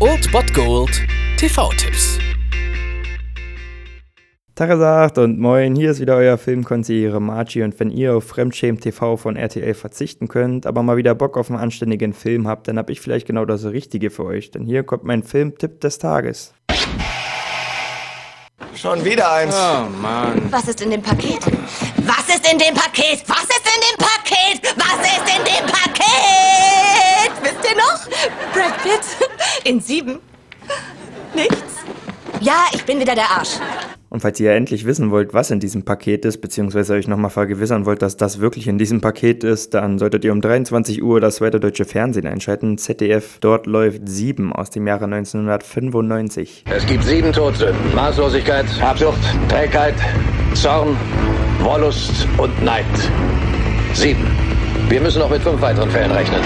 Old Bot Gold TV-Tipps. Tagesagt und moin, hier ist wieder euer Filmkonsigliere Margie und wenn ihr auf Fremdschämen TV von RTL verzichten könnt, aber mal wieder Bock auf einen anständigen Film habt, dann hab ich vielleicht genau das Richtige für euch, denn hier kommt mein Filmtipp des Tages. Schon wieder eins. Oh Mann. Was ist in dem Paket? Was ist in dem Paket? Was ist in dem Paket? Was ist in dem Paket? Wisst ihr noch? Brad Pitt in sieben. Nichts? Ja, ich bin wieder der Arsch. Und falls ihr endlich wissen wollt, was in diesem Paket ist, beziehungsweise euch nochmal vergewissern wollt, dass das wirklich in diesem Paket ist, dann solltet ihr um 23 Uhr das zweite deutsche Fernsehen einschalten. ZDF, dort läuft 7 aus dem Jahre 1995. Es gibt sieben Todsünden. Maßlosigkeit, Habsucht, Trägheit, Zorn, Wollust und Neid. Sieben. Wir müssen noch mit fünf weiteren Fällen rechnen.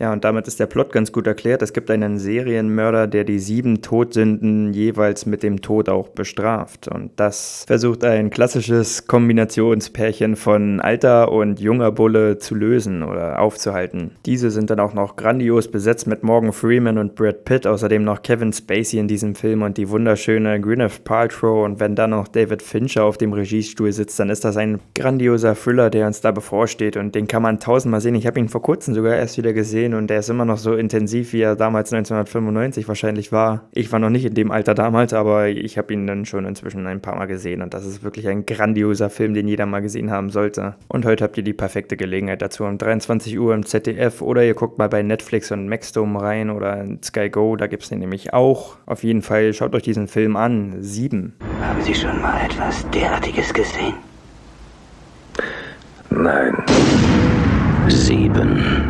Ja, und damit ist der Plot ganz gut erklärt. Es gibt einen Serienmörder, der die sieben Todsünden jeweils mit dem Tod auch bestraft. Und das versucht ein klassisches Kombinationspärchen von alter und junger Bulle zu lösen oder aufzuhalten. Diese sind dann auch noch grandios besetzt mit Morgan Freeman und Brad Pitt, außerdem noch Kevin Spacey in diesem Film und die wunderschöne Gwyneth Paltrow. Und wenn dann noch David Fincher auf dem Regiestuhl sitzt, dann ist das ein grandioser Thriller, der uns da bevorsteht. Und den kann man tausendmal sehen. Ich habe ihn vor kurzem sogar erst wieder gesehen gesehen und der ist immer noch so intensiv, wie er damals 1995 wahrscheinlich war. Ich war noch nicht in dem Alter damals, aber ich habe ihn dann schon inzwischen ein paar Mal gesehen und das ist wirklich ein grandioser Film, den jeder mal gesehen haben sollte. Und heute habt ihr die perfekte Gelegenheit dazu um 23 Uhr im ZDF oder ihr guckt mal bei Netflix und Maxdome rein oder in Sky Go, da gibt es den nämlich auch. Auf jeden Fall schaut euch diesen Film an. Sieben. Haben Sie schon mal etwas derartiges gesehen? Nein. Sieben.